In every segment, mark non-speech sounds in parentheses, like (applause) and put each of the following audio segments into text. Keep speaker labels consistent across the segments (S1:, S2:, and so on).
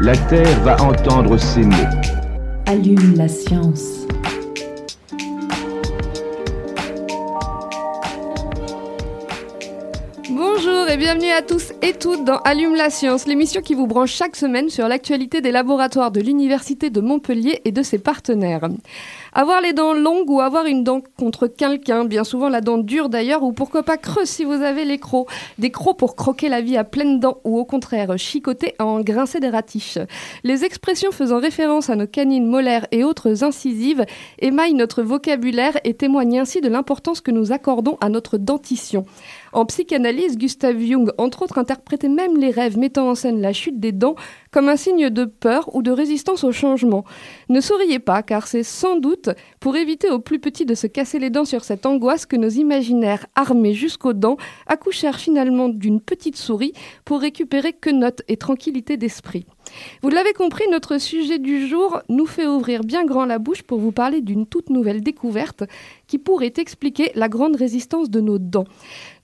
S1: La Terre va entendre ces mots.
S2: Allume la science.
S3: Bonjour et bienvenue à tous et toutes dans Allume la science, l'émission qui vous branche chaque semaine sur l'actualité des laboratoires de l'Université de Montpellier et de ses partenaires. Avoir les dents longues ou avoir une dent contre quelqu'un, bien souvent la dent dure d'ailleurs, ou pourquoi pas creuse si vous avez les crocs. Des crocs pour croquer la vie à pleines dents ou au contraire chicoter à en grincer des ratiches. Les expressions faisant référence à nos canines molaires et autres incisives émaillent notre vocabulaire et témoignent ainsi de l'importance que nous accordons à notre dentition. En psychanalyse, Gustav Jung, entre autres, interprétait même les rêves mettant en scène la chute des dents comme un signe de peur ou de résistance au changement. Ne souriez pas, car c'est sans doute pour éviter aux plus petits de se casser les dents sur cette angoisse que nos imaginaires, armés jusqu'aux dents, accouchèrent finalement d'une petite souris pour récupérer que note et tranquillité d'esprit. Vous l'avez compris, notre sujet du jour nous fait ouvrir bien grand la bouche pour vous parler d'une toute nouvelle découverte qui pourrait expliquer la grande résistance de nos dents.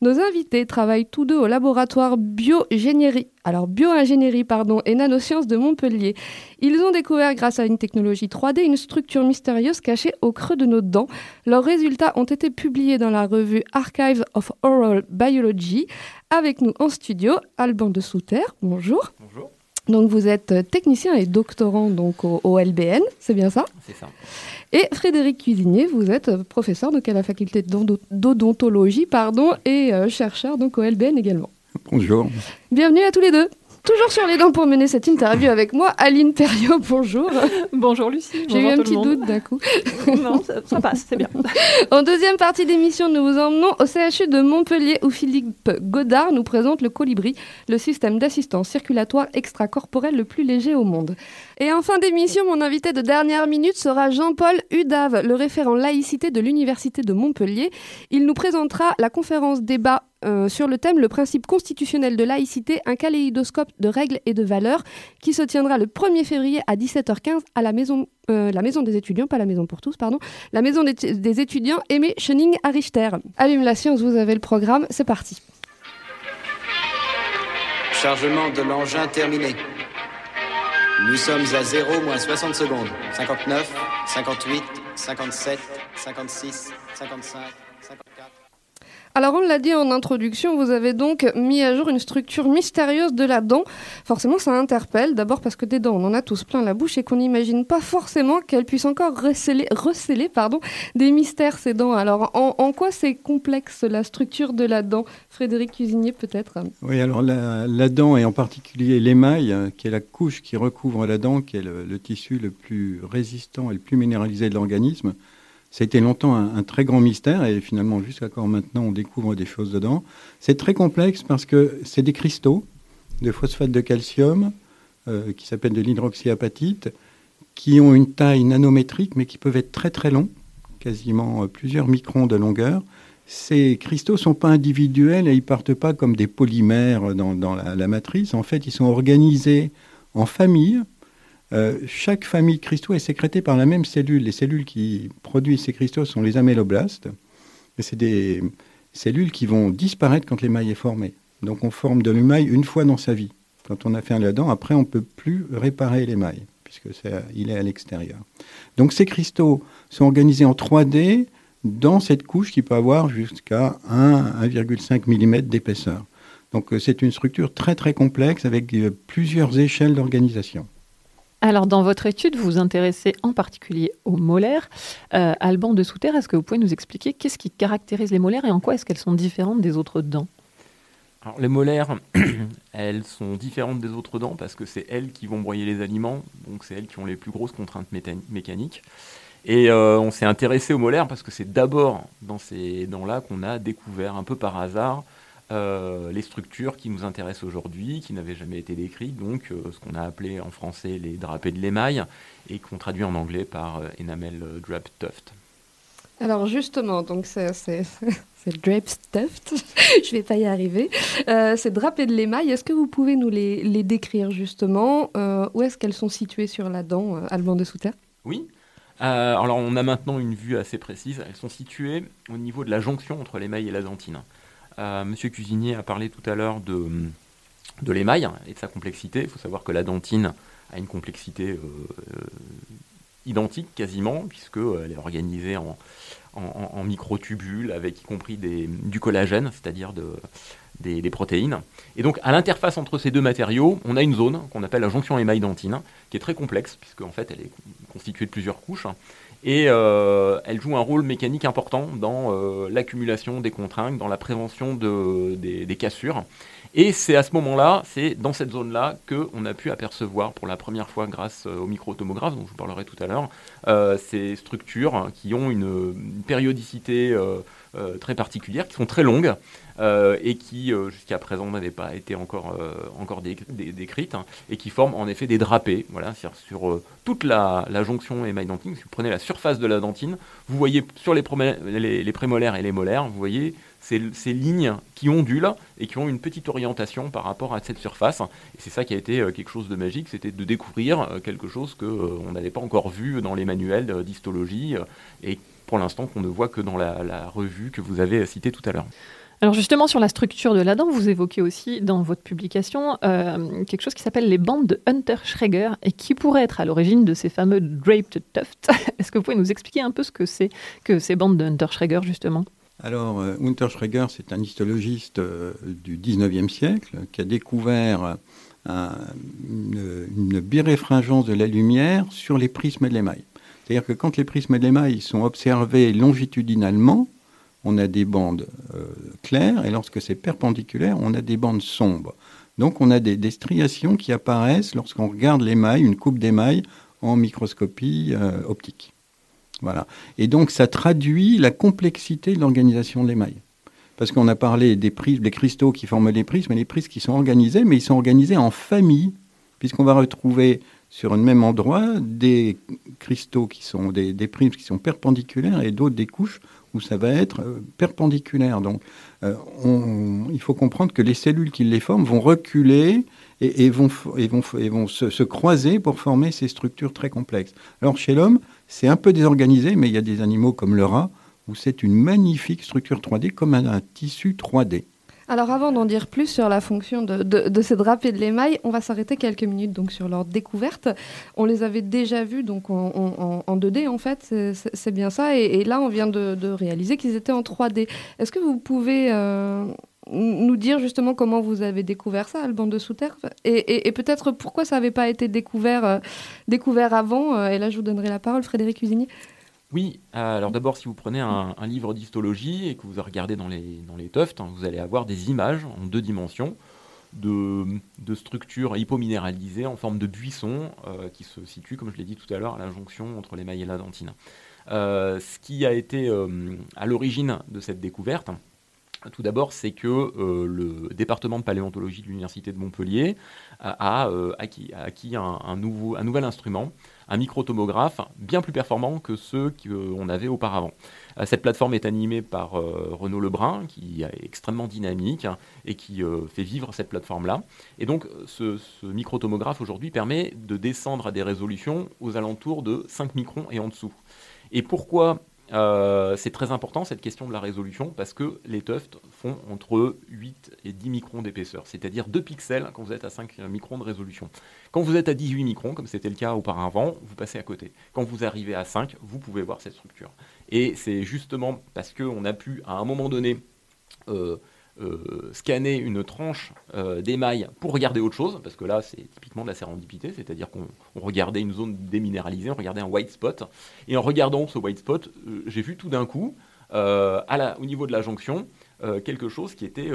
S3: Nos invités travaillent tous deux au laboratoire biogénierie, alors bioingénierie pardon, et nanosciences de Montpellier. Ils ont découvert grâce à une technologie 3D une structure mystérieuse cachée au creux de nos dents. Leurs résultats ont été publiés dans la revue Archives of Oral Biology. Avec nous en studio, Alban de Souter, bonjour.
S4: Bonjour.
S3: Donc vous êtes technicien et doctorant donc au, au LBN, c'est bien ça?
S4: C'est ça.
S3: Et Frédéric Cuisinier, vous êtes professeur donc à la faculté d'ondo- d'odontologie pardon, et euh, chercheur donc au LBN également.
S5: Bonjour.
S3: Bienvenue à tous les deux. Toujours sur les dents pour mener cette interview avec moi, Aline Perriot, bonjour.
S6: Bonjour Lucie.
S3: J'ai eu un petit doute d'un coup. (laughs)
S6: non, ça, ça passe, c'est bien.
S3: En deuxième partie d'émission, nous vous emmenons au CHU de Montpellier où Philippe Godard nous présente le Colibri, le système d'assistance circulatoire extracorporelle le plus léger au monde. Et en fin d'émission, mon invité de dernière minute sera Jean-Paul Udave, le référent laïcité de l'Université de Montpellier. Il nous présentera la conférence débat euh, sur le thème Le principe constitutionnel de laïcité, un kaléidoscope de règles et de valeurs, qui se tiendra le 1er février à 17h15 à la maison, euh, la maison des étudiants, pas la maison pour tous, pardon, la maison des, étudiants Aimé Chening à Richter. Allume la science, vous avez le programme, c'est parti.
S7: Chargement de l'engin terminé. Nous sommes à 0 moins 60 secondes. 59, 58, 57, 56, 55, 54.
S3: Alors on l'a dit en introduction, vous avez donc mis à jour une structure mystérieuse de la dent. Forcément ça interpelle, d'abord parce que des dents on en a tous plein la bouche et qu'on n'imagine pas forcément qu'elles puissent encore recéler pardon, des mystères ces dents. Alors en, quoi c'est complexe la structure de la dent? Frédéric Cuisinier peut-être?
S5: Oui, alors la, dent et en particulier l'émail, euh, qui est la couche qui recouvre la dent, qui est le tissu le plus résistant et le plus minéralisé de l'organisme, ça a été longtemps un, très grand mystère et finalement jusqu'à quand maintenant on découvre des choses dedans. C'est très complexe parce que c'est des cristaux de phosphate de calcium euh, qui s'appellent de l'hydroxyapatite, qui ont une taille nanométrique mais qui peuvent être très très longs, quasiment euh, plusieurs microns de longueur. Ces cristaux ne sont pas individuels et ils partent pas comme des polymères dans, la matrice. En fait, ils sont organisés en familles. Euh, chaque famille de cristaux est sécrétée par la même cellule. Les cellules qui produisent ces cristaux sont les améloblastes. Et c'est des cellules qui vont disparaître quand l'émail est formé. Donc on forme de l'émail une fois dans sa vie. Quand on a fait un dent, après on ne peut plus réparer l'émail, puisque il est à l'extérieur. Donc ces cristaux sont organisés en 3D dans cette couche qui peut avoir jusqu'à 1,5 mm d'épaisseur. Donc euh, c'est une structure très très complexe avec euh, plusieurs échelles d'organisation.
S6: Alors, dans votre étude, vous vous intéressez en particulier aux molaires. Euh, Alban de Souter, est-ce que vous pouvez nous expliquer qu'est-ce qui caractérise les molaires et en quoi est-ce qu'elles sont différentes des autres dents?
S4: Alors, les molaires, (clears throat) elles sont différentes des autres dents parce que c'est elles qui vont broyer les aliments, donc c'est elles qui ont les plus grosses contraintes mécaniques. Et euh, on s'est intéressé aux molaires parce que c'est d'abord dans ces dents-là qu'on a découvert un peu par hasard euh, les structures qui nous intéressent aujourd'hui, qui n'avaient jamais été décrites, donc euh, ce qu'on a appelé en français les drapés de l'émail, et qu'on traduit en anglais par euh, enamel drap tuft.
S3: Alors justement, donc c'est (laughs) drap tuft, (laughs) je vais pas y arriver. c'est drapé de l'émail. Est-ce que vous pouvez nous les, les décrire justement? Où est-ce qu'elles sont situées sur la dent, Alban de Souter
S4: Oui. alors on a maintenant une vue assez précise. Elles sont situées au niveau de la jonction entre l'émail et la dentine. Euh, Monsieur Cuisinier a parlé tout à l'heure de, l'émail et de sa complexité. Il faut savoir que la dentine a une complexité euh, euh, identique quasiment, puisqu'elle est organisée en, microtubules, avec y compris du collagène, c'est-à-dire de, des, des, protéines. Et donc, à l'interface entre ces deux matériaux, on a une zone qu'on appelle la jonction émail-dentine, qui est très complexe, puisque en fait, elle est constituée de plusieurs couches. Et euh, elle joue un rôle mécanique important dans euh, l'accumulation des contraintes, dans la prévention de, des, cassures. Et c'est à ce moment-là, c'est dans cette zone-là qu'on a pu apercevoir pour la première fois grâce euh, au micro-tomographe, dont je vous parlerai tout à l'heure, ces structures qui ont une, périodicité très particulière, qui sont très longues, euh, et qui euh, jusqu'à présent n'avaient pas été encore, euh, encore décrites, hein, et qui forment en effet des drapés, voilà, sur toute la, jonction émail-dentine. Si vous prenez la surface de la dentine, vous voyez sur les, les, prémolaires et les molaires, vous voyez ces, ces, lignes qui ondulent et qui ont une petite orientation par rapport à cette surface. Et c'est ça qui a été quelque chose de magique, c'était de découvrir quelque chose qu'on n'avait pas encore vu dans les manuels d'histologie et pour l'instant qu'on ne voit que dans la, la revue que vous avez citée tout à l'heure.
S6: Alors justement, sur la structure de la dent, vous évoquez aussi dans votre publication euh, quelque chose qui s'appelle les bandes de Hunter-Schreger et qui pourrait être à l'origine de ces fameux draped tufts. (laughs) Est-ce que vous pouvez nous expliquer un peu ce que c'est que ces bandes de Hunter-Schreger justement?
S5: Alors, euh, Hunter-Schreger, c'est un histologiste euh, du 19e siècle qui a découvert une, une, biréfringence de la lumière sur les prismes de l'émail. C'est-à-dire que quand les prismes de l'émail sont observés longitudinalement, on a des bandes euh, claires, et lorsque c'est perpendiculaire, on a des bandes sombres. Donc on a des, striations qui apparaissent lorsqu'on regarde l'émail, une coupe d'émail, en microscopie euh, optique. Voilà. Et donc ça traduit la complexité de l'organisation de l'émail. Parce qu'on a parlé des prismes, des cristaux qui forment les prismes, et les prismes qui sont organisés, mais ils sont organisés en famille, puisqu'on va retrouver sur un même endroit des cristaux qui sont des, des prismes qui sont perpendiculaires et d'autres des couches où ça va être euh, perpendiculaire. Donc, euh, il faut comprendre que les cellules qui les forment vont reculer et, vont, se, croiser pour former ces structures très complexes. Alors, chez l'homme, c'est un peu désorganisé, mais il y a des animaux comme le rat où c'est une magnifique structure 3D, comme un tissu 3D.
S3: Alors avant d'en dire plus sur la fonction de, de, ces drapés de l'émail, on va s'arrêter quelques minutes donc sur leur découverte. On les avait déjà vus donc en, 2D en fait, c'est bien ça. Et, là on vient de, réaliser qu'ils étaient en 3D. Est-ce que vous pouvez euh, nous dire justement comment vous avez découvert ça, Alban de Souterre Et, et, peut-être pourquoi ça n'avait pas été découvert, euh, découvert avant? Euh, Et là je vous donnerai la parole, Frédéric Cuisinier.
S4: Oui, alors d'abord, si vous prenez un, livre d'histologie et que vous regardez dans les, dans tufts, hein, vous allez avoir des images en deux dimensions de, structures hypominéralisées en forme de buissons euh, qui se situent, comme je l'ai dit tout à l'heure, à la jonction entre l'émail et la dentine. Euh, ce qui a été euh, à l'origine de cette découverte, tout d'abord, c'est que le département de paléontologie de l'Université de Montpellier a, acquis, un nouvel instrument un microtomographe bien plus performant que ceux qu'on avait auparavant. Euh, cette plateforme est animée par euh, Renaud Lebrun, qui est extrêmement dynamique hein, et qui euh, fait vivre cette plateforme-là. Et donc, ce, ce microtomographe aujourd'hui permet de descendre à des résolutions aux alentours de 5 microns et en dessous. Et pourquoi euh, c'est très important cette question de la résolution parce que les tufts font entre 8 et 10 microns d'épaisseur, c'est-à-dire 2 pixels quand vous êtes à 5 microns de résolution. Quand vous êtes à 18 microns, comme c'était le cas auparavant, vous passez à côté. Quand vous arrivez à 5, vous pouvez voir cette structure. Et c'est justement parce qu'on a pu, à un moment donné, euh, euh, scanner une tranche euh, d'émail pour regarder autre chose, parce que là c'est typiquement de la sérendipité, c'est-à-dire qu'on regardait une zone déminéralisée, on regardait un white spot, et en regardant ce white spot, euh, j'ai vu tout d'un coup, au niveau de la jonction, quelque chose qui était...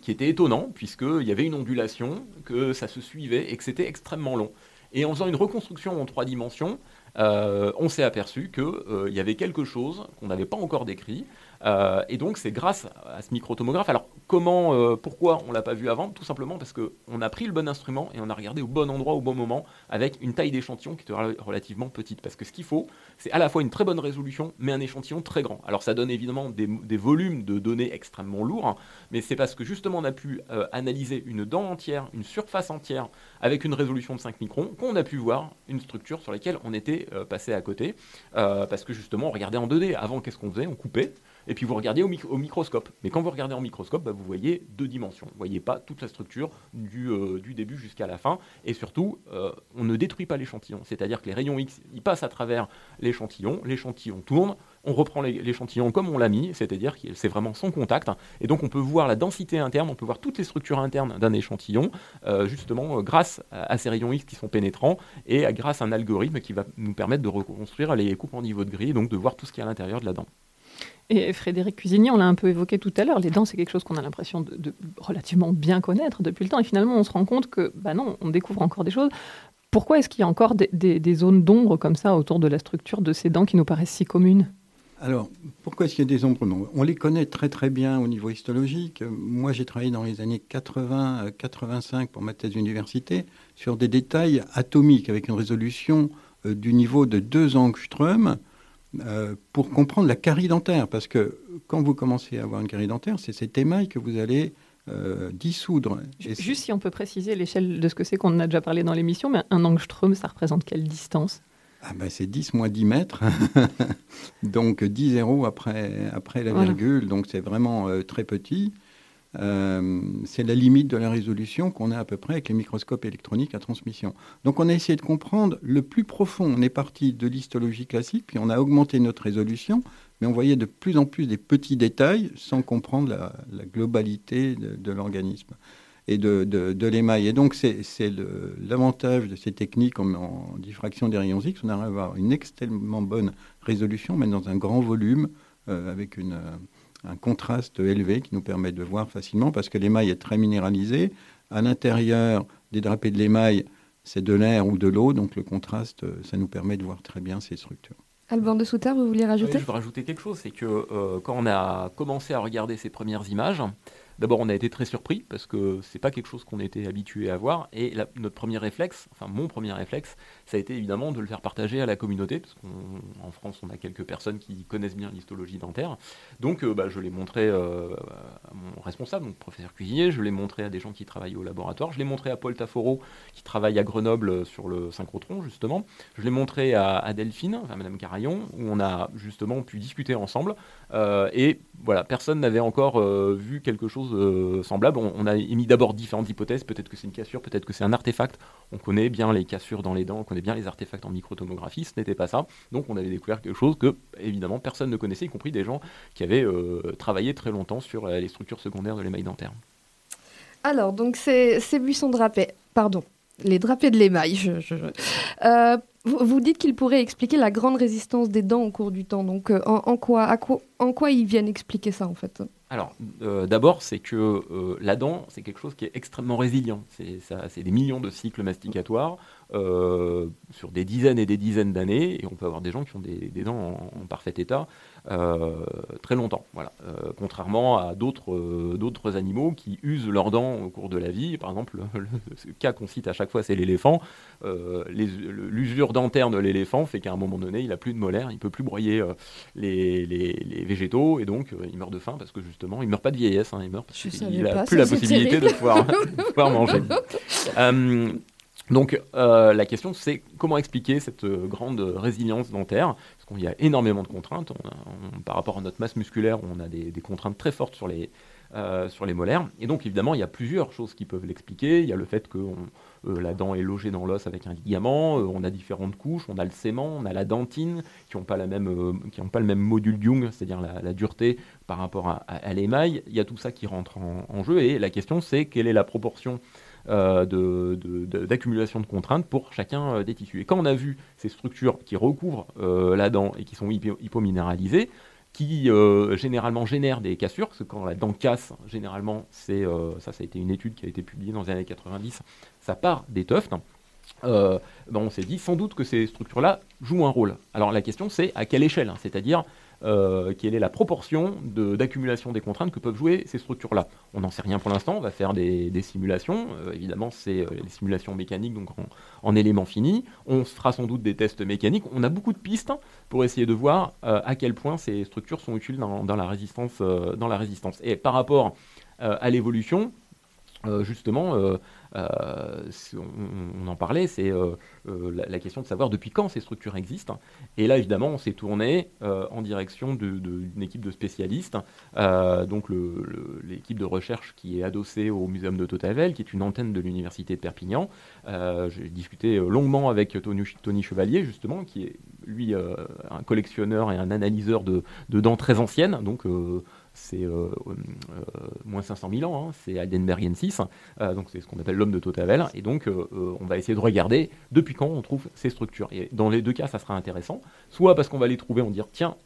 S4: qui était étonnant, puisqu'il y avait une ondulation, que ça se suivait et que c'était extrêmement long. Et en faisant une reconstruction en trois dimensions, on s'est aperçu qu'il y avait quelque chose qu'on n'avait pas encore décrit, Euh, et donc c'est grâce à ce micro-tomographe. Alors comment, euh, pourquoi on l'a pas vu avant? Tout simplement parce qu'on a pris le bon instrument et on a regardé au bon endroit au bon moment avec une taille d'échantillon qui était relativement petite. Parce que ce qu'il faut, c'est à la fois une très bonne résolution, mais un échantillon très grand. Alors ça donne évidemment des, volumes de données extrêmement lourds, mais c'est parce que justement on a pu euh, analyser une dent entière, une surface entière avec une résolution de 5 microns qu'on a pu voir une structure sur laquelle on était passé à côté. parce que justement on regardait en 2D. Avant qu'est-ce qu'on faisait? On coupait et puis vous regardez au, microscope. Mais quand vous regardez en microscope, bah, vous voyez deux dimensions. Vous ne voyez pas toute la structure du, euh, début jusqu'à la fin. Et surtout, euh, on ne détruit pas l'échantillon. C'est-à-dire que les rayons X, ils passent à travers l'échantillon, l'échantillon tourne, on reprend l'échantillon comme on l'a mis, c'est-à-dire que c'est vraiment sans contact. Et donc on peut voir la densité interne, on peut voir toutes les structures internes d'un échantillon, euh, justement grâce à, ces rayons X qui sont pénétrants et grâce à un algorithme qui va nous permettre de reconstruire les coupes en niveau de grille, donc de voir tout ce qui est à l'intérieur de la dent.
S6: Et Frédéric Cuisinier, on l'a un peu évoqué tout à l'heure, les dents, c'est quelque chose qu'on a l'impression de, relativement bien connaître depuis le temps. Et finalement, on se rend compte que, bah non, on découvre encore des choses. Pourquoi est-ce qu'il y a encore des, zones d'ombre comme ça autour de la structure de ces dents qui nous paraissent si communes?
S5: Alors, pourquoi est-ce qu'il y a des ombres? On les connaît très très bien au niveau histologique. Moi, j'ai travaillé dans les années 80-85 pour ma thèse d'université sur des détails atomiques avec une résolution euh, du niveau de 2 angstroms euh, pour comprendre la carie dentaire. Parce que quand vous commencez à avoir une carie dentaire, c'est cet émail que vous allez euh, dissoudre.
S6: Juste si on peut préciser l'échelle de ce que c'est qu'on a déjà parlé dans l'émission, mais un angstrom, ça représente quelle distance?
S5: Ah ben c'est 10 moins 10 mètres, (laughs) donc 10 zéros après, après la virgule, donc c'est vraiment euh, très petit. Euh, c'est la limite de la résolution qu'on a à peu près avec les microscopes électroniques à transmission. Donc on a essayé de comprendre le plus profond. On est parti de l'histologie classique, puis on a augmenté notre résolution, mais on voyait de plus en plus des petits détails sans comprendre la, globalité de, l'organisme et de, l'émail. Et donc c'est l'avantage de ces techniques en, diffraction des rayons X, on arrive à avoir une extrêmement bonne résolution, mais dans un grand volume, euh, avec une un contraste élevé qui nous permet de voir facilement parce que l'émail est très minéralisé. À l'intérieur des drapés de l'émail, c'est de l'air ou de l'eau, donc le contraste, ça nous permet de voir très bien ces structures.
S3: Alban de Souter, vous vouliez rajouter?
S4: Je veux rajouter quelque chose, c'est que euh, quand on a commencé à regarder ces premières images, D'abord, on a été très surpris parce que c'est pas quelque chose qu'on était habitué à voir. Et notre premier réflexe, enfin mon premier réflexe, ça a été évidemment de le faire partager à la communauté, parce qu'en France, on a quelques personnes qui connaissent bien l'histologie dentaire. Donc, euh, bah, je l'ai montré euh, à mon responsable, donc professeur cuisinier, je l'ai montré à des gens qui travaillent au laboratoire, je l'ai montré à Paul Taforo, qui travaille à Grenoble sur le synchrotron, justement. Je l'ai montré à, Delphine, à Madame Carayon, où on a justement pu discuter ensemble. Euh, et voilà, personne n'avait encore vu quelque chose euh, semblables. On, a émis d'abord différentes hypothèses. Peut-être que c'est une cassure, peut-être que c'est un artefact. On connaît bien les cassures dans les dents, on connaît bien les artefacts en microtomographie. Ce n'était pas ça. Donc on avait découvert quelque chose que, évidemment, personne ne connaissait, y compris des gens qui avaient euh, travaillé très longtemps sur euh, les structures secondaires de l'émail dentaire.
S3: Alors, donc ces, buissons drapés, pardon, les drapés de l'émail, vous, dites qu'ils pourraient expliquer la grande résistance des dents au cours du temps. Donc, en, quoi, quoi, en quoi ils viennent expliquer ça, en fait
S4: alors, euh, d'abord, c'est que euh, la dent, c'est quelque chose qui est extrêmement résilient. C'est des millions de cycles masticatoires euh, sur des dizaines et des dizaines d'années, et on peut avoir des gens qui ont des, dents en, parfait état très longtemps. Voilà. contrairement à d'autres animaux qui usent leurs dents au cours de la vie. Par exemple, le, cas qu'on cite à chaque fois, c'est l'éléphant. L'usure dentaire de l'éléphant fait qu'à un moment donné, il n'a plus de molaires, il ne peut plus broyer les, les, végétaux, et donc il meurt de faim parce que justement, il meurt pas de vieillesse, hein, il meurt parce qu'il n'a plus la possibilité de pouvoir, (laughs) pouvoir manger. Euh, donc euh, la question c'est comment expliquer cette euh, grande résilience dentaire? Parce qu'il y a énormément de contraintes. par rapport à notre masse musculaire, on a des, des contraintes très fortes sur les, sur les molaires. Et donc évidemment, il y a plusieurs choses qui peuvent l'expliquer. Il y a le fait que euh, la dent est logée dans l'os avec un ligament, euh, on a différentes couches, on a le sément, on a la dentine, qui n'ont euh, pas le même module Young, c'est-à-dire la, dureté par rapport à, l'émail. Il y a tout ça qui rentre en, jeu, et la question c'est quelle est la proportion d'accumulation de, contraintes pour chacun des tissus. Et quand on a vu ces structures qui recouvrent la dent et qui sont hypominéralisées, qui euh, généralement génère des cassures, parce que quand la dent casse, généralement, c'est euh, ça, ça a été une étude qui a été publiée dans les années 90, ça part des tufts. Euh, ben on s'est dit sans doute que ces structures-là jouent un rôle. Alors la question c'est à quelle échelle, hein, c'est-à-dire euh, quelle est la proportion d'accumulation des contraintes que peuvent jouer ces structures-là. On n'en sait rien pour l'instant, on va faire des, des simulations. Euh, évidemment, c'est euh, les simulations mécaniques, donc en, en éléments finis. On fera sans doute des tests mécaniques. On a beaucoup de pistes pour essayer de voir euh, à quel point ces structures sont utiles dans, la, résistance, euh, dans la résistance. Et par rapport euh, à l'évolution, euh, justement, euh, on, en parlait, c'est euh, euh, la, question de savoir depuis quand ces structures existent. Et là, évidemment, on s'est tourné en direction d'une équipe de spécialistes, donc l'équipe de recherche qui est adossée au Muséum de Totavel, qui est une antenne de l'Université de Perpignan. J'ai discuté longuement avec Tony, Chevalier, justement, qui est lui un collectionneur et un analyseur de, de dents très anciennes, donc c'est euh, euh, moins 500 000 ans, hein, c'est Heidenbergensis, euh, donc c'est ce qu'on appelle l'homme de Totavel, et donc on va essayer de regarder depuis quand on trouve ces structures. Et dans les deux cas, ça sera intéressant, soit parce qu'on va les trouver, on dire tiens,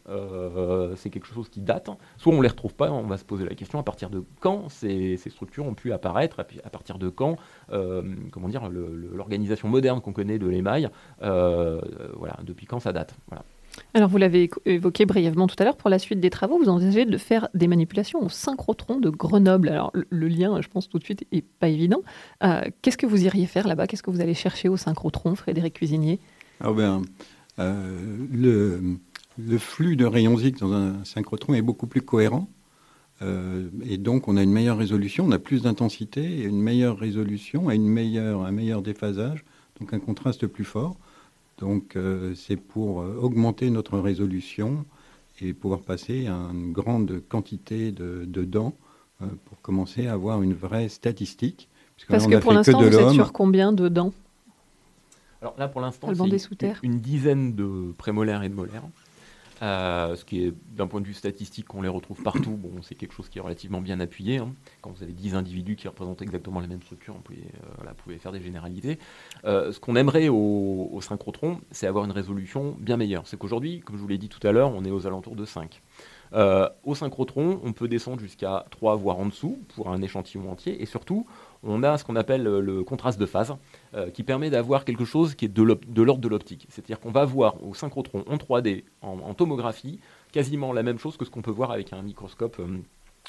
S4: c'est quelque chose qui date, soit on les retrouve pas, on va se poser la question à partir de quand ces, structures ont pu apparaître, à partir de quand, comment dire, l'organisation moderne qu'on connaît de l'émail, voilà, depuis quand ça date. Voilà.
S6: Alors, vous l'avez évoqué brièvement tout à l'heure, pour la suite des travaux, vous envisagez de faire des manipulations au synchrotron de Grenoble. Alors, le, lien, je pense, tout de suite, est pas évident. Euh, Qu'est-ce que vous iriez faire là-bas? Qu'est-ce que vous allez chercher au synchrotron, Frédéric Cuisinier?
S5: Ah ben, le, flux de rayons X dans un synchrotron est beaucoup plus cohérent. Euh, et donc, on a une meilleure résolution, on a plus d'intensité, une meilleure résolution, une meilleure, un meilleur déphasage, donc un contraste plus fort. Donc, euh, c'est pour euh, augmenter notre résolution et pouvoir passer à une grande quantité de, de dents euh, pour commencer à avoir une vraie statistique.
S6: Parce que
S5: a
S6: pour l'instant, vous êtes sur combien de dents?
S4: Alors là, pour l'instant, c'est une dizaine de prémolaires et de molaires. Euh, ce qui est, d'un point de vue statistique, qu'on les retrouve partout, bon, c'est quelque chose qui est relativement bien appuyé. hein. Quand vous avez 10 individus qui représentent exactement la même structure, vous pouvez, euh, faire des généralités. Euh, ce qu'on aimerait au, au synchrotron, c'est avoir une résolution bien meilleure. C'est qu'aujourd'hui, comme je vous l'ai dit tout à l'heure, on est aux alentours de 5. Euh, au synchrotron, on peut descendre jusqu'à 3, voire en dessous, pour un échantillon entier. Et surtout, on a ce qu'on appelle le contraste de phase, euh, qui permet d'avoir quelque chose qui est de l'ordre de l'optique. C'est-à-dire qu'on va voir au synchrotron en 3D, en, tomographie, quasiment la même chose que ce qu'on peut voir avec un microscope euh,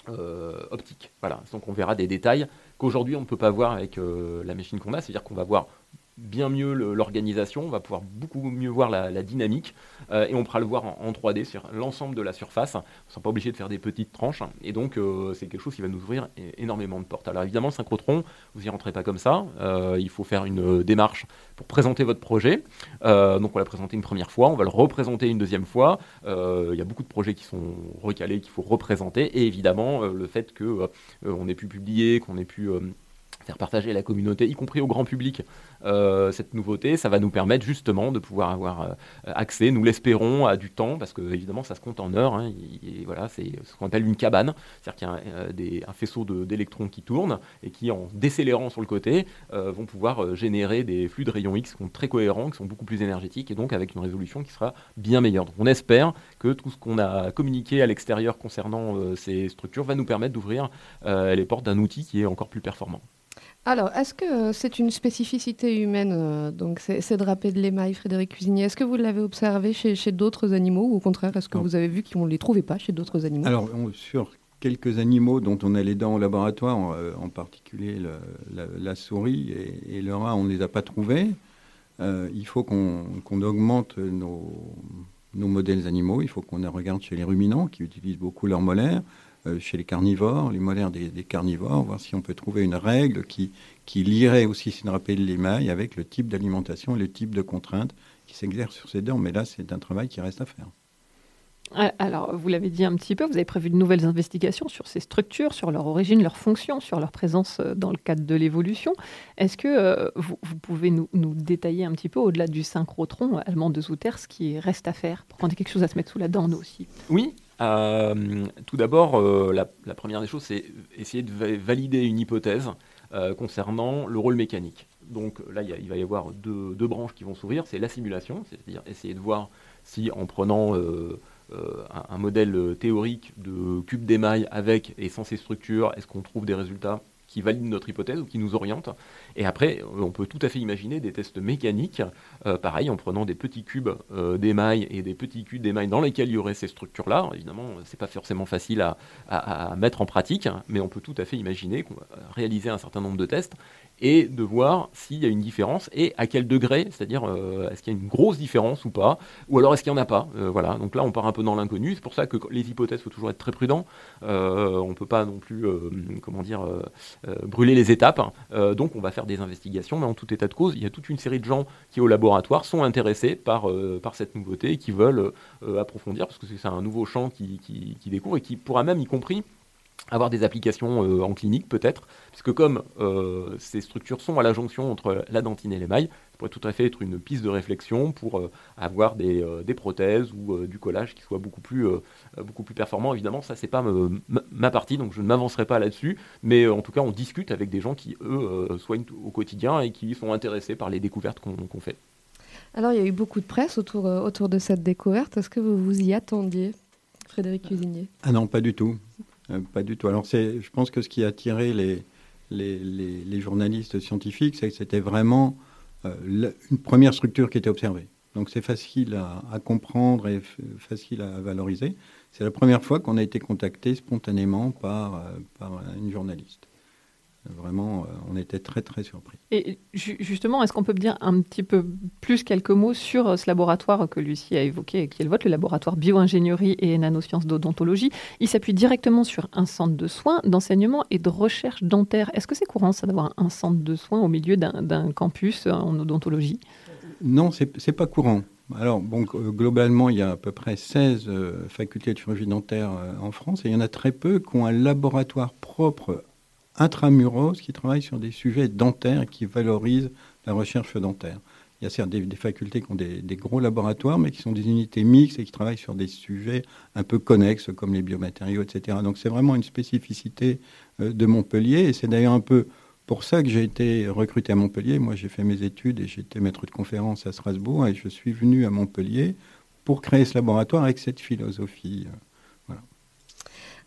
S4: euh, optique. Voilà. Donc on verra des détails qu'aujourd'hui on ne peut pas voir avec la machine qu'on a. C'est-à-dire qu'on va voir bien mieux l'organisation, on va pouvoir beaucoup mieux voir la, dynamique euh, et on pourra le voir en, en 3D sur l'ensemble de la surface. On ne sera pas obligé de faire des petites tranches et donc euh, c'est quelque chose qui va nous ouvrir énormément de portes. Alors évidemment, synchrotron, vous n'y rentrez pas comme ça. Euh, il faut faire une démarche pour présenter votre projet. Donc on l'a présenté une première fois, on va le représenter une deuxième fois. Il y a beaucoup de projets qui sont recalés, qu'il faut représenter et évidemment le fait que euh, on ait pu publier, qu'on ait pu faire partager à la communauté, y compris au grand public, euh, cette nouveauté, ça va nous permettre justement de pouvoir avoir euh, accès, nous l'espérons, à du temps, parce que évidemment ça se compte en heures. hein, et- et voilà, c'est ce qu'on appelle une cabane, c'est-à-dire qu'il y a un, euh, des- un faisceau d'électrons qui tournent et qui, en décélérant sur le côté, vont pouvoir générer des flux de rayons X qui sont très cohérents, qui sont beaucoup plus énergétiques et donc avec une résolution qui sera bien meilleure. Donc on espère que tout ce qu'on a communiqué à l'extérieur concernant ces structures va nous permettre d'ouvrir les portes d'un outil qui est encore plus performant.
S3: Alors, est-ce que euh, c'est une spécificité humaine, euh, donc c'est c'est de l'émail, Frédéric Cuisinier? Est-ce que vous l'avez observé chez, chez d'autres animaux ou au contraire, est-ce que
S5: Non.
S3: vous avez vu qu'on ne les trouvait pas chez d'autres animaux?
S5: Alors, on- sur quelques animaux dont on a les dents au laboratoire, euh, en particulier le- la, la souris et, et le rat, on ne les a pas trouvés. Euh, il faut qu'on qu'on augmente nos, nos modèles animaux. Il faut qu'on les regarde chez les ruminants qui utilisent beaucoup leurs molaires, euh, chez les carnivores, les molaires des, des carnivores, voir si on peut trouver une règle qui, qui lierait aussi ce rappelle l'émail avec le type d'alimentation et le type de contrainte qui s'exerce sur ces dents. Mais là, c'est un travail qui reste à faire.
S6: Ah, Alors, vous l'avez dit un petit peu, vous avez prévu de nouvelles investigations sur ces structures, sur leur origine, leur fonction, sur leur présence euh, dans le cadre de l'évolution. Est-ce que euh, vous, vous pouvez nous, nous détailler un petit peu, au-delà du synchrotron allemand de Souter, ce qui reste à faire pour qu'on ait quelque chose à se mettre sous la dent, nous aussi?
S4: Oui. Euh, tout d'abord, euh, la, première des choses, c'est essayer de va- valider une hypothèse euh, concernant le rôle mécanique. Donc là, il, va y avoir deux, branches qui vont s'ouvrir. C'est la simulation, c'est-à-dire essayer de voir si en prenant un, un modèle théorique de cube d'émail avec et sans ces structures, est-ce qu'on trouve des résultats qui valident notre hypothèse ou qui nous orientent. Et après, on peut tout à fait imaginer des tests mécaniques, pareil, en prenant des petits cubes d'émail et des petits cubes d'émail dans lesquels il y aurait ces structures-là. Évidemment, c'est pas forcément facile à, à, mettre en pratique, mais on peut tout à fait imaginer qu'on réaliser un certain nombre de tests et de voir s'il y a une différence et à quel degré, c'est-à-dire euh, est-ce qu'il y a une grosse différence ou pas, ou alors est-ce qu'il n'y en a pas. Euh, voilà, donc là on part un peu dans l'inconnu, c'est pour ça que les hypothèses, faut toujours être très prudent, euh, on ne peut pas non plus, comment dire, brûler les étapes, donc on va faire des investigations, mais en tout état de cause, il y a toute une série de gens qui au laboratoire sont intéressés par, par cette nouveauté et qui veulent approfondir, parce que c'est un nouveau champ qui, qui découvre et qui pourra même, y compris, avoir des applications euh, en clinique peut-être, puisque comme euh, ces structures sont à la jonction entre la dentine et l'émail, ça pourrait tout à fait être une piste de réflexion pour euh, avoir des, des, prothèses ou du collage qui soit beaucoup plus, beaucoup plus performant. Évidemment, ça c'est pas ma partie, donc je ne m'avancerai pas là-dessus, mais en tout cas on discute avec des gens qui eux soignent au quotidien et qui sont intéressés par les découvertes qu'on fait.
S3: Alors il y a eu beaucoup de presse autour, autour de cette découverte. Est-ce que vous vous y attendiez, Frédéric Cuisinier?
S5: Ah non, pas du tout. Euh, pas du tout. Alors, je pense que ce qui a attiré les, journalistes scientifiques, c'est que c'était vraiment euh, une première structure qui était observée. Donc, c'est facile à, comprendre et facile à valoriser. C'est la première fois qu'on a été contacté spontanément par, euh, par une journaliste. Vraiment, euh, on était très très surpris.
S6: Et justement, est-ce qu'on peut dire un petit peu plus quelques mots sur euh, ce laboratoire que Lucie a évoqué, qui est le vote, le laboratoire bioingénierie et nanosciences d'odontologie? Il s'appuie directement sur un centre de soins, d'enseignement et de recherche dentaire. Est-ce que c'est courant ça d'avoir un centre de soins au milieu d'un campus euh, en odontologie?
S5: Non, c'est n'est pas courant. Alors, bon, globalement, il y a à peu près 16 facultés de chirurgie dentaire en France et il y en a très peu qui ont un laboratoire propre intramuros qui travaillent sur des sujets dentaires qui valorisent la recherche dentaire. Il y a certes des, facultés qui ont des, gros laboratoires, mais qui sont des unités mixtes et qui travaillent sur des sujets un peu connexes, comme les biomatériaux, etc. Donc c'est vraiment une spécificité euh, de Montpellier, et c'est d'ailleurs un peu pour ça que j'ai été recruté à Montpellier. Moi, j'ai fait mes études et été maître de conférence à Strasbourg, et je suis venu à Montpellier pour créer ce laboratoire avec cette philosophie.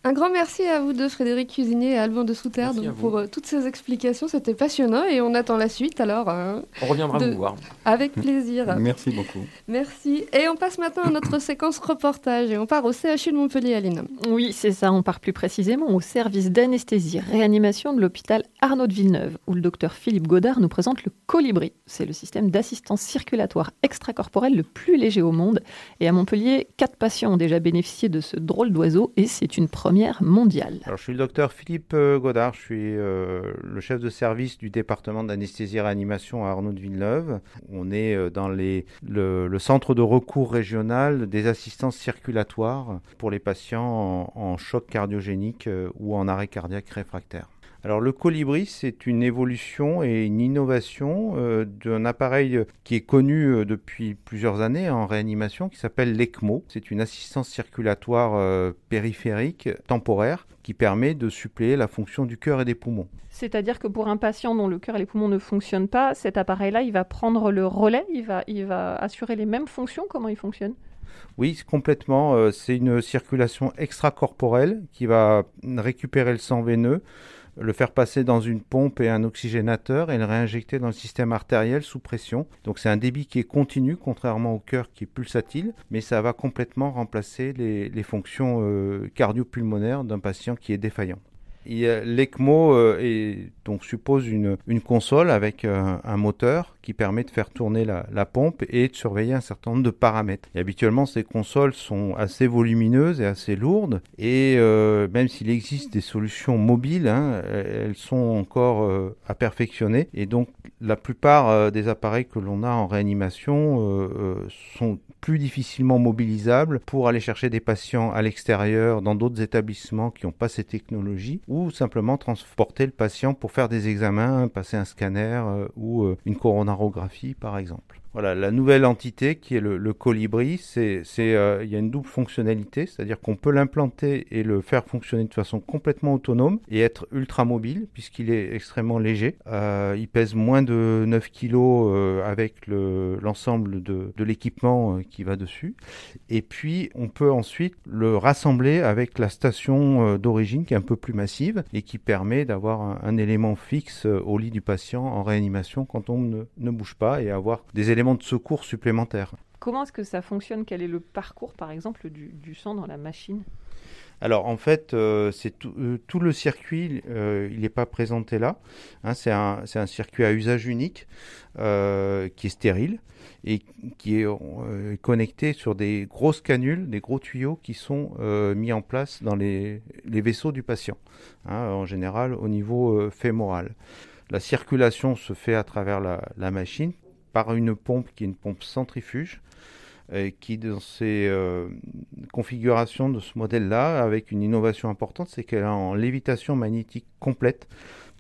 S5: Euh,
S3: un grand merci à vous deux, Frédéric Cuisinier et Alban de Souter, pour euh, toutes ces explications. C'était passionnant et on attend la suite alors.
S4: Hein, on reviendra vous voir.
S3: Avec plaisir. (laughs)
S5: Merci beaucoup.
S3: Merci. Et on passe maintenant à notre séquence reportage et on part au CHU de Montpellier, Aline.
S6: Oui, c'est ça. On part plus précisément au service d'anesthésie réanimation de l'hôpital Arnaud de Villeneuve, où le docteur Philippe Godard nous présente le Colibri. C'est le système d'assistance circulatoire extracorporelle le plus léger au monde. Et à Montpellier, quatre patients ont déjà bénéficié de ce drôle d'oiseau et c'est une première mondiale.
S8: Je suis le docteur Philippe euh, Godard, je suis euh, le chef de service du département d'anesthésie et réanimation à Arnaud de Villeneuve. On est euh, dans le, centre de recours régional des assistances circulatoires pour les patients en choc cardiogénique ou en arrêt cardiaque réfractaire. Alors le colibri, c'est une évolution et une innovation euh, d'un appareil qui est connu euh, depuis plusieurs années en réanimation qui s'appelle l'ECMO. C'est une assistance circulatoire euh, périphérique temporaire qui permet de suppléer la fonction du cœur et des poumons.
S6: C'est-à-dire que pour un patient dont le cœur et les poumons ne fonctionnent pas, cet appareil-là, il va prendre le relais, il va, il va assurer les mêmes fonctions. Comment il fonctionne?
S8: Oui, complètement. C'est une circulation extracorporelle qui va récupérer le sang veineux, le faire passer dans une pompe et un oxygénateur et le réinjecter dans le système artériel sous pression. Donc c'est un débit qui est continu, contrairement au cœur qui est pulsatile, mais ça va complètement remplacer les, fonctions euh, cardiopulmonaires d'un patient qui est défaillant. L'ECMO euh, suppose une, console avec euh, un moteur qui permet de faire tourner la, pompe et de surveiller un certain nombre de paramètres. Et habituellement, ces consoles sont assez volumineuses et assez lourdes. Et euh, même s'il existe des solutions mobiles, hein, elles sont encore à perfectionner. Et donc, la plupart des appareils que l'on a en réanimation sont plus difficilement mobilisables pour aller chercher des patients à l'extérieur dans d'autres établissements qui n'ont pas ces technologies ou simplement transporter le patient pour faire des examens, passer un scanner euh, ou euh, une coronarographie par exemple. Voilà, la nouvelle entité qui est le, colibri, c'est, euh, il y a une double fonctionnalité, c'est-à-dire qu'on peut l'implanter et le faire fonctionner de façon complètement autonome et être ultra mobile puisqu'il est extrêmement léger. Euh, il pèse moins de 9 kg euh, avec le, l'ensemble de, l'équipement qui va dessus. Et puis, on peut ensuite le rassembler avec la station d'origine qui est un peu plus massive et qui permet d'avoir un, élément fixe au lit du patient en réanimation quand on ne bouge pas et avoir des éléments de secours supplémentaires.
S6: Comment est-ce que ça fonctionne? Quel est le parcours, par exemple, du, du sang dans la machine?
S8: Alors en fait, euh, c'est tout, euh, tout le circuit, euh, il n'est pas présenté là. Hein, c'est un, circuit à usage unique qui est stérile et qui est connecté sur des grosses canules, des gros tuyaux qui sont mis en place dans les, les vaisseaux du patient, hein, en général au niveau fémoral. La circulation se fait à travers la, la machine par une pompe qui est une pompe centrifuge et qui dans ses euh, configurations de ce modèle-là, avec une innovation importante, c'est qu'elle est en lévitation magnétique complète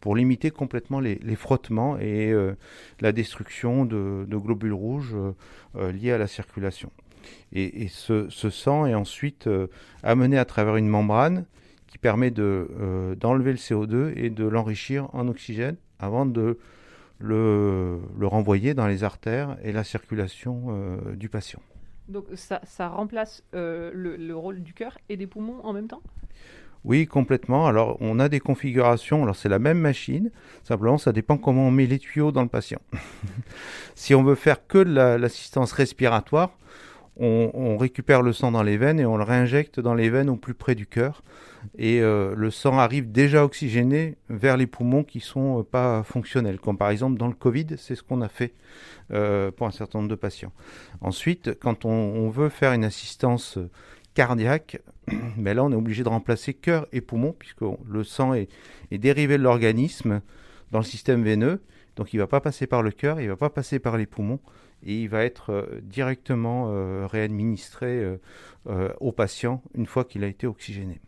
S8: pour limiter complètement les, frottements et euh, la destruction de, globules rouges euh, euh, liés à la circulation. Et, ce, sang est ensuite euh, amené à travers une membrane qui permet de, euh, d'enlever le CO2 et de l'enrichir en oxygène avant de le, le renvoyer dans les artères et la circulation euh, du patient.
S6: Donc ça, ça remplace euh, le, le rôle du cœur et des poumons en même temps?
S8: Oui, complètement. Alors, on a des configurations. Alors, c'est la même machine. Simplement, ça dépend comment on met les tuyaux dans le patient. (laughs) si on veut faire que la- l'assistance respiratoire, on, récupère le sang dans les veines et on le réinjecte dans les veines au plus près du cœur. Et euh, le sang arrive déjà oxygéné vers les poumons qui sont euh, pas fonctionnels. Comme par exemple dans le Covid, c'est ce qu'on a fait euh, pour un certain nombre de patients. Ensuite, quand on, veut faire une assistance cardiaque, mais (clears throat) là on est obligé de remplacer cœur et poumon puisque le sang est, est dérivé de l'organisme dans le système veineux. Donc il ne va pas passer par le cœur, il ne va pas passer par les poumons et il va être euh, directement euh, réadministré euh, au patient une fois qu'il a été oxygéné.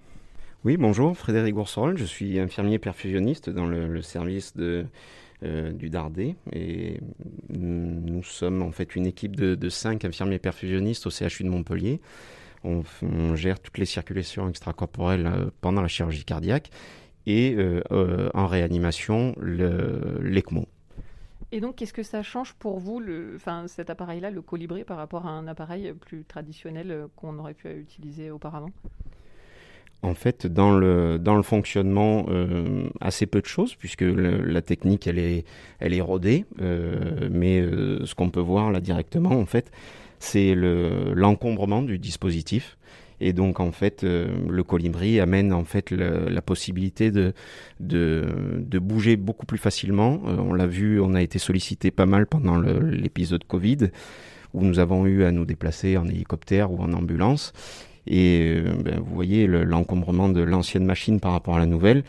S9: Oui, bonjour, Frédéric Gourcerol, je suis infirmier perfusionniste dans le, service du Dardé et nous sommes en fait une équipe de, cinq infirmiers perfusionnistes au CHU de Montpellier. On, gère toutes les circulations extracorporelles pendant la chirurgie cardiaque et en réanimation le- l'ECMO.
S6: Et donc, qu'est-ce que ça change pour vous, enfin, cet appareil-là, le colibri, par rapport à un appareil plus traditionnel euh, qu'on aurait pu utiliser auparavant?
S9: En fait, dans le, dans le fonctionnement, euh, assez peu de choses, puisque la technique, elle est, elle est rodée. euh, mais ce qu'on peut voir là directement, en fait, c'est le- l'encombrement du dispositif. Et donc, en fait, euh, le colibri amène en fait la possibilité de, de, bouger beaucoup plus facilement. Euh, on l'a vu, on a été sollicité pas mal pendant l'épisode Covid, où nous avons eu à nous déplacer en hélicoptère ou en ambulance. Et euh, ben, vous voyez le- l'encombrement de l'ancienne machine par rapport à la nouvelle.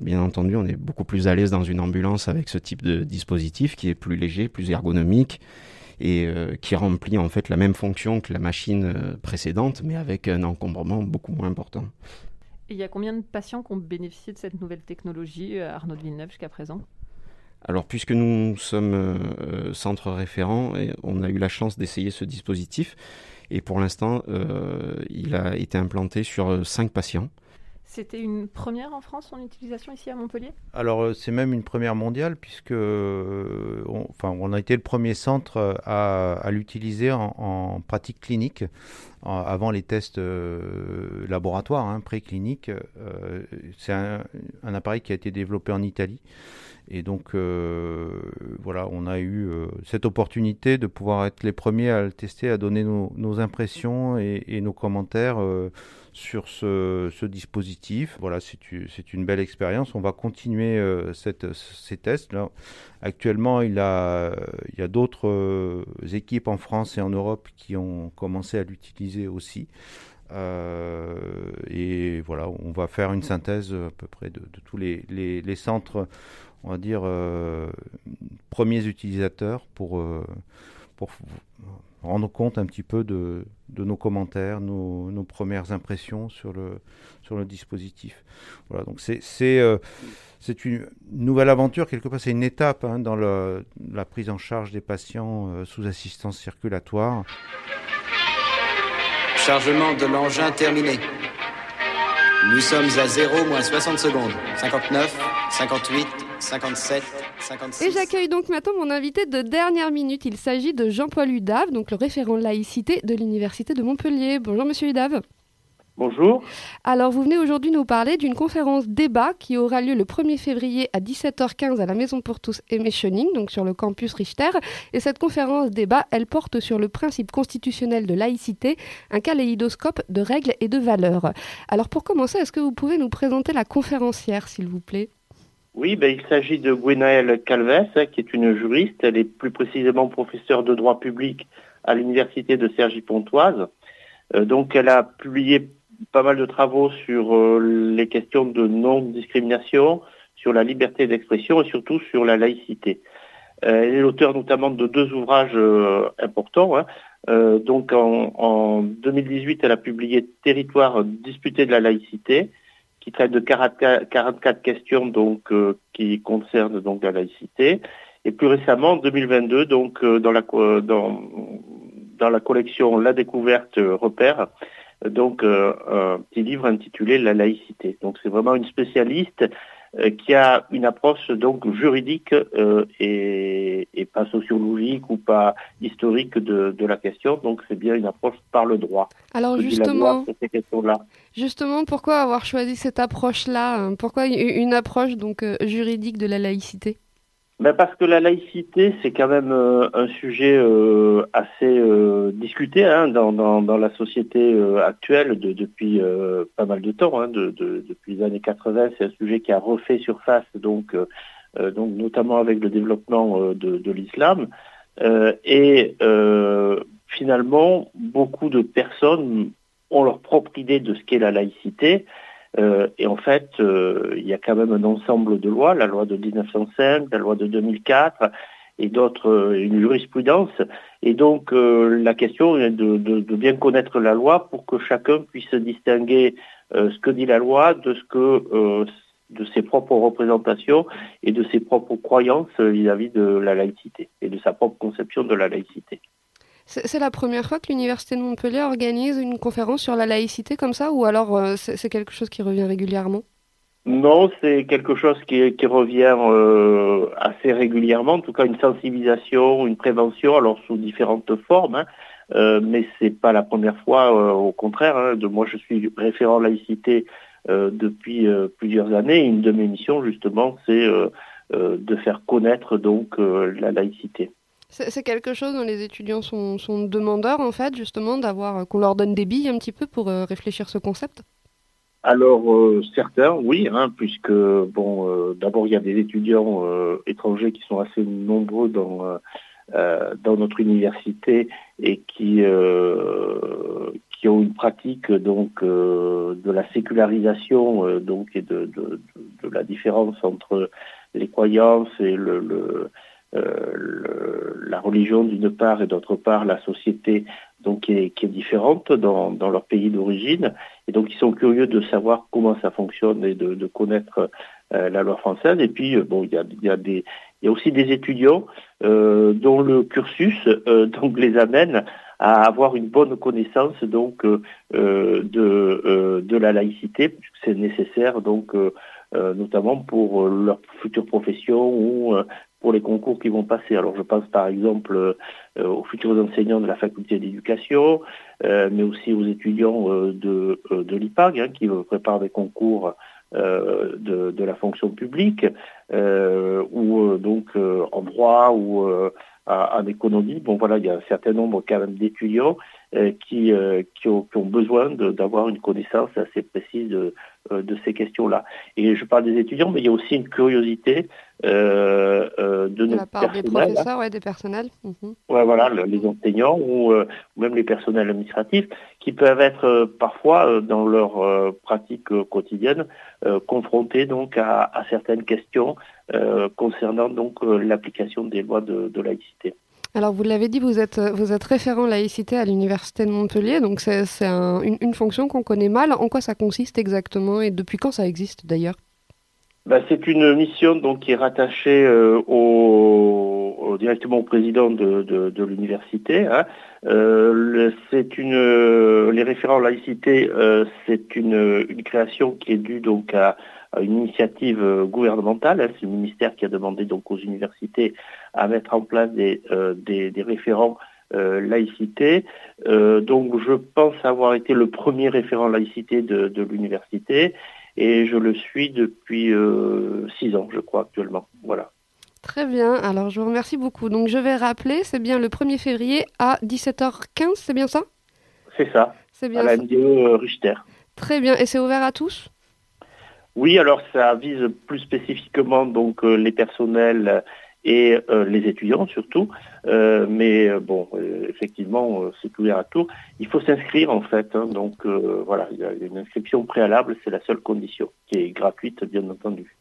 S9: Bien entendu, on est beaucoup plus à l'aise dans une ambulance avec ce type de dispositif qui est plus léger, plus ergonomique et euh, qui remplit en fait la même fonction que la machine euh, précédente, mais avec un encombrement beaucoup moins important.
S6: Et il y a combien de patients qui ont bénéficié de cette nouvelle technologie euh, à Arnaud de Villeneuve jusqu'à présent?
S9: Alors, puisque nous sommes euh, centre référent, et on a eu la chance d'essayer ce dispositif, et pour l'instant, euh, il a été implanté sur euh, cinq patients.
S6: C'était une première en France, son utilisation ici à Montpellier?
S8: Alors c'est même une première mondiale puisque euh, on a été le premier centre euh, à, l'utiliser en, pratique clinique avant les tests euh, laboratoires, hein, précliniques. Euh, c'est un, appareil qui a été développé en Italie. Et donc euh, voilà, on a eu cette opportunité de pouvoir être les premiers à le tester, à donner nos, impressions et, nos commentaires sur ce, dispositif. Voilà, c'est une belle expérience. On va continuer ces tests. Là, actuellement, il, y a d'autres équipes en France et en Europe qui ont commencé à l'utiliser aussi. Euh, et voilà, on va faire une synthèse à peu près de, tous les, centres, on va dire, euh, premiers utilisateurs pour, euh, pour rendre compte un petit peu de, nos commentaires, nos, premières impressions sur le, sur le dispositif. Voilà, donc c'est c'est une nouvelle aventure, quelque part, c'est une étape hein, dans le, la prise en charge des patients sous assistance circulatoire.
S7: Chargement de l'engin terminé. Nous sommes à 0 moins 60 secondes. 59, 58, 57, 56.
S3: Et j'accueille donc maintenant mon invité de dernière minute. Il s'agit de Jean-Paul Udave, donc le référent laïcité de l'Université de Montpellier. Bonjour Monsieur Udave.
S10: Bonjour.
S3: Alors, vous venez aujourd'hui nous parler d'une conférence débat qui aura lieu le 1er février à 17h15 à la Maison pour tous et Méchening, donc sur le campus Richter. Et cette conférence débat, elle porte sur le principe constitutionnel de laïcité, un kaléidoscope de règles et de valeurs. Alors, pour commencer, est-ce que vous pouvez nous présenter la conférencière, s'il vous plaît?
S10: Oui, ben, il s'agit de Gwenaëlle Calves, qui est une juriste. Elle est plus précisément professeure de droit public à l'université de Cergy-Pontoise. Euh, donc, elle a publié pas mal de travaux sur euh, les questions de non-discrimination, sur la liberté d'expression et surtout sur la laïcité. Euh, elle est l'auteur notamment de deux ouvrages euh, importants. Hein. donc en, 2018, elle a publié Territoire disputé de la laïcité, qui traite de 44, questions qui concernent donc la laïcité. Et plus récemment, en 2022, donc dans la dans, dans la collection La découverte repère, donc euh, un petit livre intitulé La laïcité. Donc c'est vraiment une spécialiste euh, qui a une approche donc juridique euh, et, pas sociologique ou pas historique de, la question. Donc c'est bien une approche par le droit.
S3: Alors justement, justement, pourquoi avoir choisi cette approche-là? Pourquoi une approche donc juridique de la laïcité?
S10: Ben Parce que la laïcité, c'est quand même euh, un sujet euh, assez euh, discuté hein, dans, la société actuelle de, depuis pas mal de temps. Hein, de, de, depuis les années 80, c'est un sujet qui a refait surface, donc notamment avec le développement de, l'islam. et finalement, beaucoup de personnes ont leur propre idée de ce qu'est la laïcité. Euh, et en fait, euh, il y a quand même un ensemble de lois, la loi de 1905, la loi de 2004 et d'autres, euh, une jurisprudence. Et donc, la question est de, bien connaître la loi pour que chacun puisse distinguer ce que dit la loi de ses propres représentations et de ses propres croyances vis à -vis de la laïcité et de sa propre conception de la laïcité.
S3: C'est la première fois que l'Université de Montpellier organise une conférence sur la laïcité comme ça, ou alors euh, c'est quelque chose qui revient régulièrement?
S10: Non, c'est quelque chose qui, revient euh, assez régulièrement, en tout cas une sensibilisation, une prévention, alors sous différentes formes, hein. euh, mais c'est pas la première fois, au contraire. Hein. moi, je suis référent laïcité depuis plusieurs années. Une de mes missions, justement, c'est de faire connaître donc la laïcité.
S3: C'est quelque chose dont les étudiants sont, demandeurs, en fait, justement, d'avoir euh, qu'on leur donne des billes un petit peu pour euh, réfléchir ce concept.
S10: Alors euh, certains, oui, hein, puisque bon, d'abord il y a des étudiants étrangers qui sont assez nombreux dans notre université et qui ont une pratique de la sécularisation donc et de, de, la différence entre les croyances et le euh, la religion d'une part et d'autre part la société donc qui est, différente dans, dans, leur pays d'origine. Et donc ils sont curieux de savoir comment ça fonctionne et de, connaître euh, la loi française. Et puis euh, bon il y a, y a des il y a aussi des étudiants dont le cursus (laughs) donc les amène à avoir une bonne connaissance donc de, de la laïcité puisque c'est nécessaire donc notamment pour leur future profession ou pour les concours qui vont passer. Alors je pense par exemple euh, aux futurs enseignants de la faculté d'éducation, euh, mais aussi aux étudiants euh, de, de l'IPAG hein, qui préparent des concours de, la fonction publique, ou donc en droit ou en économie. Bon voilà, il y a un certain nombre quand même d'étudiants qui, qui, qui, ont, besoin d'avoir une connaissance assez précise de, de ces questions-là. Et je parle des étudiants, mais il y a aussi une curiosité euh, euh, de,
S3: de la part des professeurs, ouais, des personnels.
S10: Mhm. Ouais, voilà, les enseignants euh, ou, même les personnels administratifs qui peuvent être parfois dans leur pratique quotidienne confrontés donc à, à certaines questions concernant donc l'application des lois de, de laïcité.
S3: Alors, vous l'avez dit, vous êtes, vous êtes référent laïcité à l'Université de Montpellier, donc c'est un, une, fonction qu'on connaît mal. En quoi ça consiste exactement et depuis quand ça existe d'ailleurs?
S10: Bah, C'est une mission donc, qui est rattachée euh, directement au président de, l'université. Hein. Euh, les référents laïcité, euh, c'est une, une, création qui est due donc à une initiative gouvernementale. Hein. C'est le ministère qui a demandé donc aux universités à mettre en place des, euh, des, des référents euh, laïcité. Euh, donc je pense avoir été le premier référent laïcité de, de l'université et je le suis depuis six ans, je crois, actuellement. Voilà.
S3: Très bien, alors je vous remercie beaucoup. Donc je vais rappeler, c'est bien le 1er février à 17h15, c'est bien ça?
S10: C'est ça,
S3: c'est bien
S10: à la MDE Richter.
S3: Très bien, et c'est ouvert à tous?
S10: Oui, alors ça vise plus spécifiquement donc euh, les personnels et euh, les étudiants surtout. Euh, mais bon, effectivement, c'est ouvert à tout. Il faut s'inscrire en fait. Hein, donc voilà, il y a une inscription préalable, c'est la seule condition, qui est gratuite bien entendu.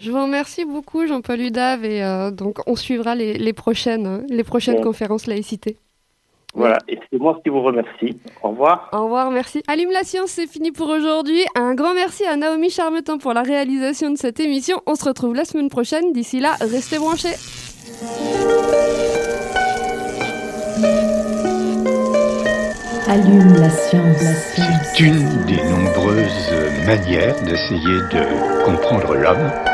S3: Je vous remercie beaucoup Jean-Paul Udave et donc on suivra les, les prochaines, les prochaines bon. conférences laïcité.
S10: Voilà, et c'est moi qui vous remercie. Au revoir.
S3: Au revoir, merci. Allume la science, c'est fini pour aujourd'hui. Un grand merci à Naomi Charmetin pour la réalisation de cette émission. On se retrouve la semaine prochaine. D'ici là, restez branchés.
S2: Allume la science. La science.
S11: C'est une des nombreuses manières d'essayer de comprendre l'homme.